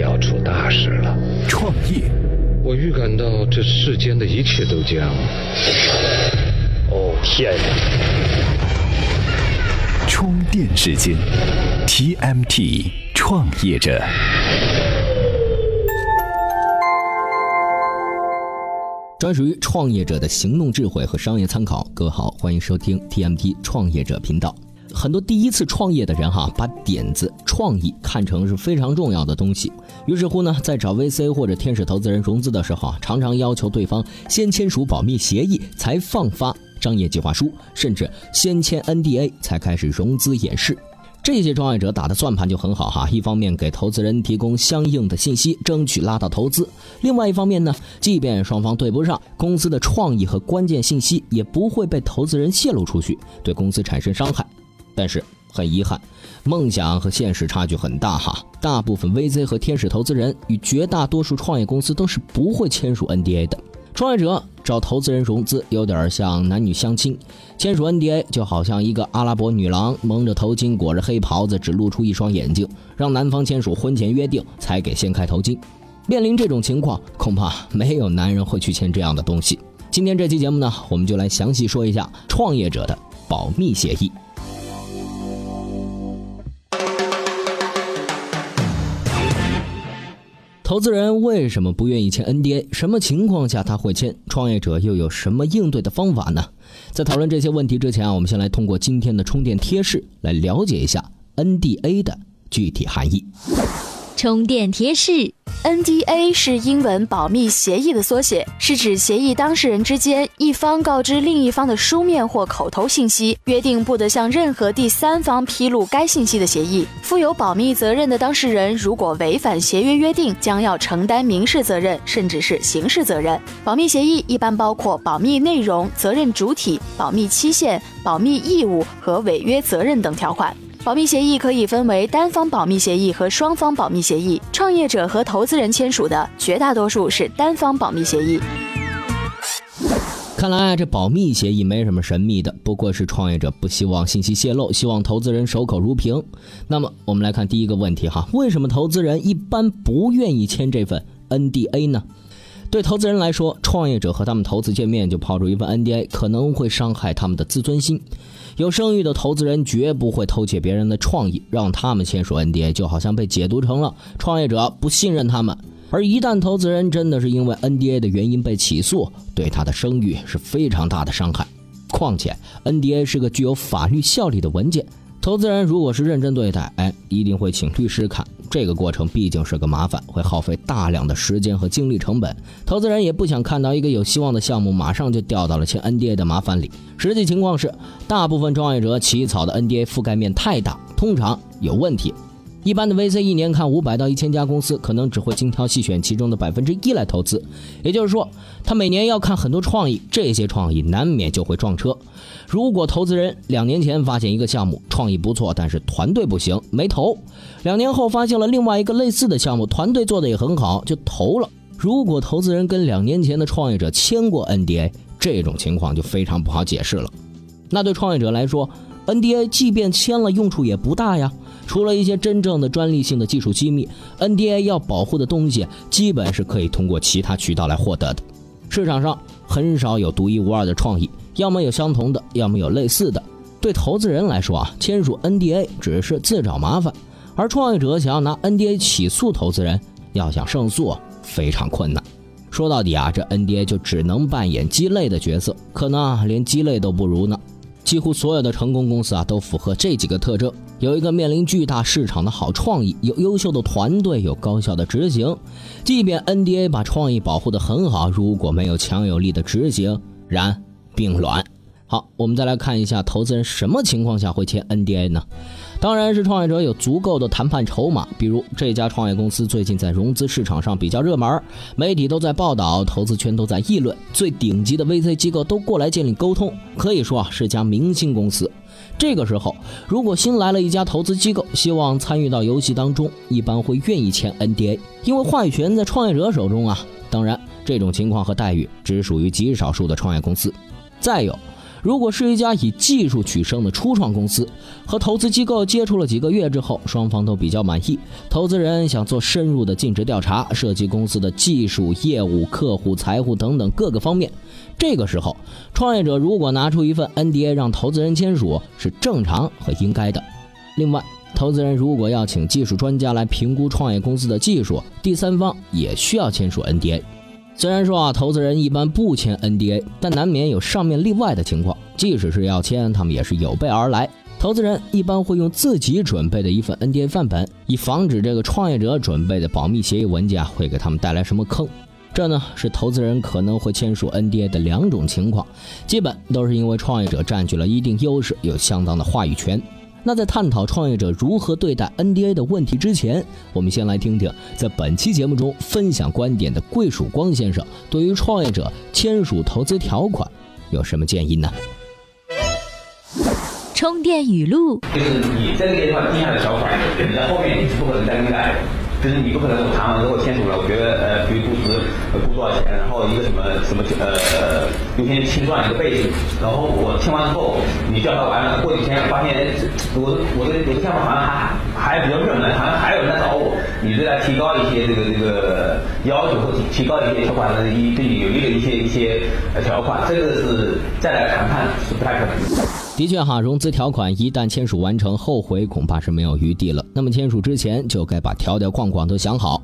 要出大事了。创业，我预感到这世间的一切都将……哦天呀！充电时间，TMT 创业者。专属于创业者的行动智慧和商业参考。各位好，欢迎收听 TMT 创业者频道。很多第一次创业的人哈，把点子、创意看成是非常重要的东西。于是乎呢，在找 VC 或者天使投资人融资的时候啊，常常要求对方先签署保密协议才放发商业计划书，甚至先签 NDA 才开始融资演示。这些创业者打的算盘就很好哈，一方面给投资人提供相应的信息，争取拉到投资；另外一方面呢，即便双方对不上，公司的创意和关键信息也不会被投资人泄露出去，对公司产生伤害。但是很遗憾，梦想和现实差距很大哈。大部分 VC 和天使投资人与绝大多数创业公司都是不会签署 NDA 的。创业者找投资人融资，有点像男女相亲，签署 NDA 就好像一个阿拉伯女郎蒙着头巾，裹着黑袍子，只露出一双眼睛，让男方签署婚前约定才给掀开头巾。面临这种情况，恐怕没有男人会去签这样的东西。今天这期节目呢，我们就来详细说一下创业者的保密协议。投资人为什么不愿意签 NDA？什么情况下他会签？创业者又有什么应对的方法呢？在讨论这些问题之前啊，我们先来通过今天的充电贴士来了解一下 NDA 的具体含义。充电贴士。NDA 是英文保密协议的缩写，是指协议当事人之间一方告知另一方的书面或口头信息，约定不得向任何第三方披露该信息的协议。负有保密责任的当事人如果违反协约约定，将要承担民事责任，甚至是刑事责任。保密协议一般包括保密内容、责任主体、保密期限、保密义务和违约责任等条款。保密协议可以分为单方保密协议和双方保密协议。创业者和投资人签署的绝大多数是单方保密协议。看来这保密协议没什么神秘的，不过是创业者不希望信息泄露，希望投资人守口如瓶。那么我们来看第一个问题哈，为什么投资人一般不愿意签这份 NDA 呢？对投资人来说，创业者和他们投资见面就抛出一份 NDA，可能会伤害他们的自尊心。有声誉的投资人绝不会偷窃别人的创意，让他们签署 NDA 就好像被解读成了创业者不信任他们。而一旦投资人真的是因为 NDA 的原因被起诉，对他的声誉是非常大的伤害。况且 NDA 是个具有法律效力的文件。投资人如果是认真对待，哎，一定会请律师看。这个过程毕竟是个麻烦，会耗费大量的时间和精力成本。投资人也不想看到一个有希望的项目马上就掉到了签 NDA 的麻烦里。实际情况是，大部分创业者起草的 NDA 覆盖面太大，通常有问题。一般的 VC 一年看五百到一千家公司，可能只会精挑细选其中的百分之一来投资。也就是说，他每年要看很多创意，这些创意难免就会撞车。如果投资人两年前发现一个项目创意不错，但是团队不行，没投；两年后发现了另外一个类似的项目，团队做的也很好，就投了。如果投资人跟两年前的创业者签过 NDA，这种情况就非常不好解释了。那对创业者来说，NDA 即便签了，用处也不大呀。除了一些真正的专利性的技术机密，NDA 要保护的东西基本是可以通过其他渠道来获得的。市场上很少有独一无二的创意，要么有相同的，要么有类似的。对投资人来说啊，签署 NDA 只是自找麻烦；而创业者想要拿 NDA 起诉投资人，要想胜诉非常困难。说到底啊，这 NDA 就只能扮演鸡肋的角色，可能连鸡肋都不如呢。几乎所有的成功公司啊，都符合这几个特征：有一个面临巨大市场的好创意，有优秀的团队，有高效的执行。即便 NDA 把创意保护得很好，如果没有强有力的执行，然并卵。好，我们再来看一下投资人什么情况下会签 NDA 呢？当然是创业者有足够的谈判筹码，比如这家创业公司最近在融资市场上比较热门，媒体都在报道，投资圈都在议论，最顶级的 VC 机构都过来建立沟通，可以说啊是家明星公司。这个时候，如果新来了一家投资机构，希望参与到游戏当中，一般会愿意签 NDA，因为话语权在创业者手中啊。当然，这种情况和待遇只属于极少数的创业公司。再有。如果是一家以技术取胜的初创公司，和投资机构接触了几个月之后，双方都比较满意，投资人想做深入的尽职调查，涉及公司的技术、业务、客户、财务等等各个方面。这个时候，创业者如果拿出一份 NDA 让投资人签署，是正常和应该的。另外，投资人如果要请技术专家来评估创业公司的技术，第三方也需要签署 NDA。虽然说啊，投资人一般不签 NDA，但难免有上面例外的情况。即使是要签，他们也是有备而来。投资人一般会用自己准备的一份 NDA 范本，以防止这个创业者准备的保密协议文件啊会给他们带来什么坑。这呢是投资人可能会签署 NDA 的两种情况，基本都是因为创业者占据了一定优势，有相当的话语权。那在探讨创业者如何对待 NDA 的问题之前，我们先来听听在本期节目中分享观点的桂曙光先生对于创业者签署投资条款有什么建议呢？充电语录：就是你这个地方定下的条款，你在后面你是不可能再更改的。就是你不可能我谈完之后签署了，我觉得呃，比如估值呃估多少钱，然后一个什么什么呃优先清算一个背景，然后我签完之后你调查完了，过几天发现我我的我的项目好像还还比较热门，好像还有人来找我，你再来提高一些这个这个要求或提高一些条款的一对你有利的一些一些条款，这个是再来谈判是不太可能的。的确哈，融资条款一旦签署完成，后悔恐怕是没有余地了。那么签署之前就该把条条框框都想好。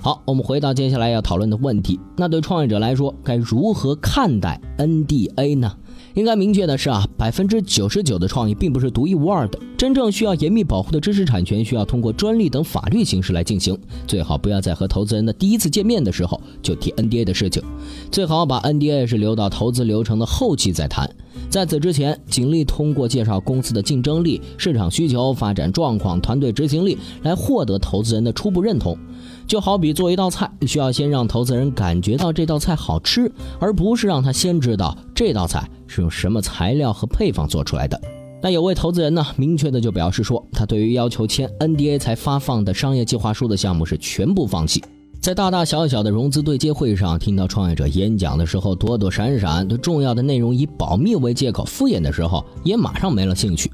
好，我们回到接下来要讨论的问题，那对创业者来说该如何看待 NDA 呢？应该明确的是啊，百分之九十九的创意并不是独一无二的。真正需要严密保护的知识产权，需要通过专利等法律形式来进行。最好不要在和投资人的第一次见面的时候就提 NDA 的事情，最好把 NDA 是留到投资流程的后期再谈。在此之前，尽力通过介绍公司的竞争力、市场需求、发展状况、团队执行力来获得投资人的初步认同。就好比做一道菜，需要先让投资人感觉到这道菜好吃，而不是让他先知道这道菜是用什么材料和配方做出来的。那有位投资人呢，明确的就表示说，他对于要求签 NDA 才发放的商业计划书的项目是全部放弃。在大大小小的融资对接会上，听到创业者演讲的时候躲躲闪闪，对重要的内容以保密为借口敷衍的时候，也马上没了兴趣。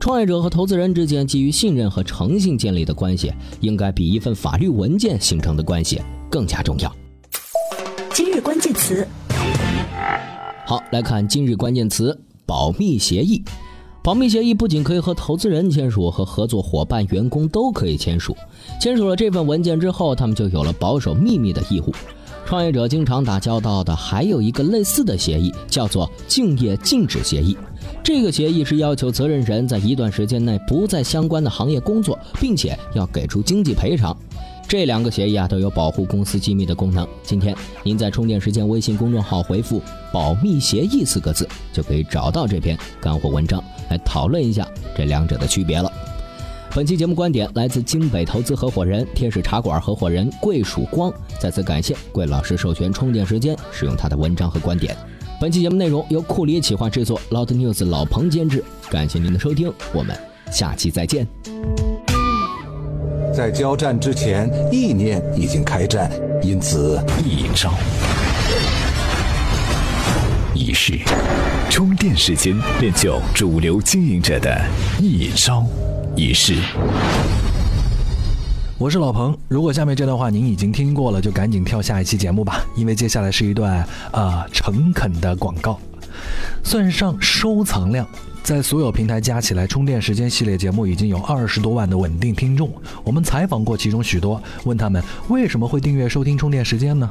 创业者和投资人之间基于信任和诚信建立的关系，应该比一份法律文件形成的关系更加重要。今日关键词，好，来看今日关键词：保密协议。保密协议不仅可以和投资人签署，和合作伙伴、员工都可以签署。签署了这份文件之后，他们就有了保守秘密的义务。创业者经常打交道的还有一个类似的协议，叫做竞业禁止协议。这个协议是要求责任人在一段时间内不在相关的行业工作，并且要给出经济赔偿。这两个协议啊都有保护公司机密的功能。今天您在充电时间微信公众号回复“保密协议”四个字，就可以找到这篇干货文章，来讨论一下这两者的区别了。本期节目观点来自京北投资合伙人、天使茶馆合伙人桂曙光，再次感谢桂老师授权充电时间使用他的文章和观点。本期节目内容由库里企划制作，Loud News 老彭监制。感谢您的收听，我们下期再见。在交战之前，意念已经开战，因此一招一式，充电时间练就主流经营者的一招一式。我是老彭，如果下面这段话您已经听过了，就赶紧跳下一期节目吧，因为接下来是一段啊诚恳的广告，算上收藏量。在所有平台加起来，充电时间系列节目已经有二十多万的稳定听众。我们采访过其中许多，问他们为什么会订阅收听充电时间呢？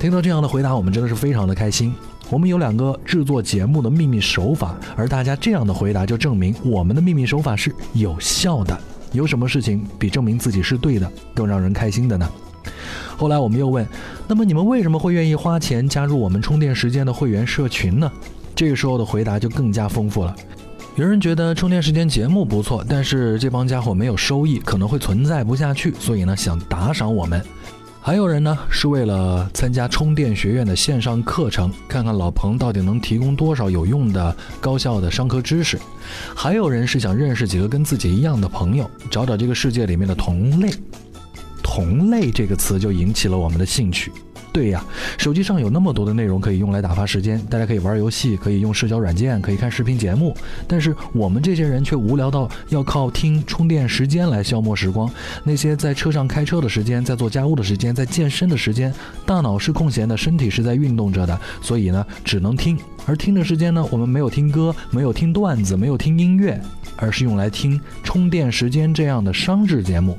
听到这样的回答，我们真的是非常的开心。我们有两个制作节目的秘密手法，而大家这样的回答就证明我们的秘密手法是有效的。有什么事情比证明自己是对的更让人开心的呢？后来我们又问，那么你们为什么会愿意花钱加入我们充电时间的会员社群呢？这个时候的回答就更加丰富了。有人觉得充电时间节目不错，但是这帮家伙没有收益，可能会存在不下去，所以呢想打赏我们。还有人呢是为了参加充电学院的线上课程，看看老彭到底能提供多少有用的高效的商科知识。还有人是想认识几个跟自己一样的朋友，找找这个世界里面的同类。同类这个词就引起了我们的兴趣。对呀，手机上有那么多的内容可以用来打发时间，大家可以玩游戏，可以用社交软件，可以看视频节目。但是我们这些人却无聊到要靠听充电时间来消磨时光。那些在车上开车的时间，在做家务的时间，在健身的时间，大脑是空闲的，身体是在运动着的，所以呢，只能听。而听的时间呢，我们没有听歌，没有听段子，没有听音乐，而是用来听充电时间这样的商制节目。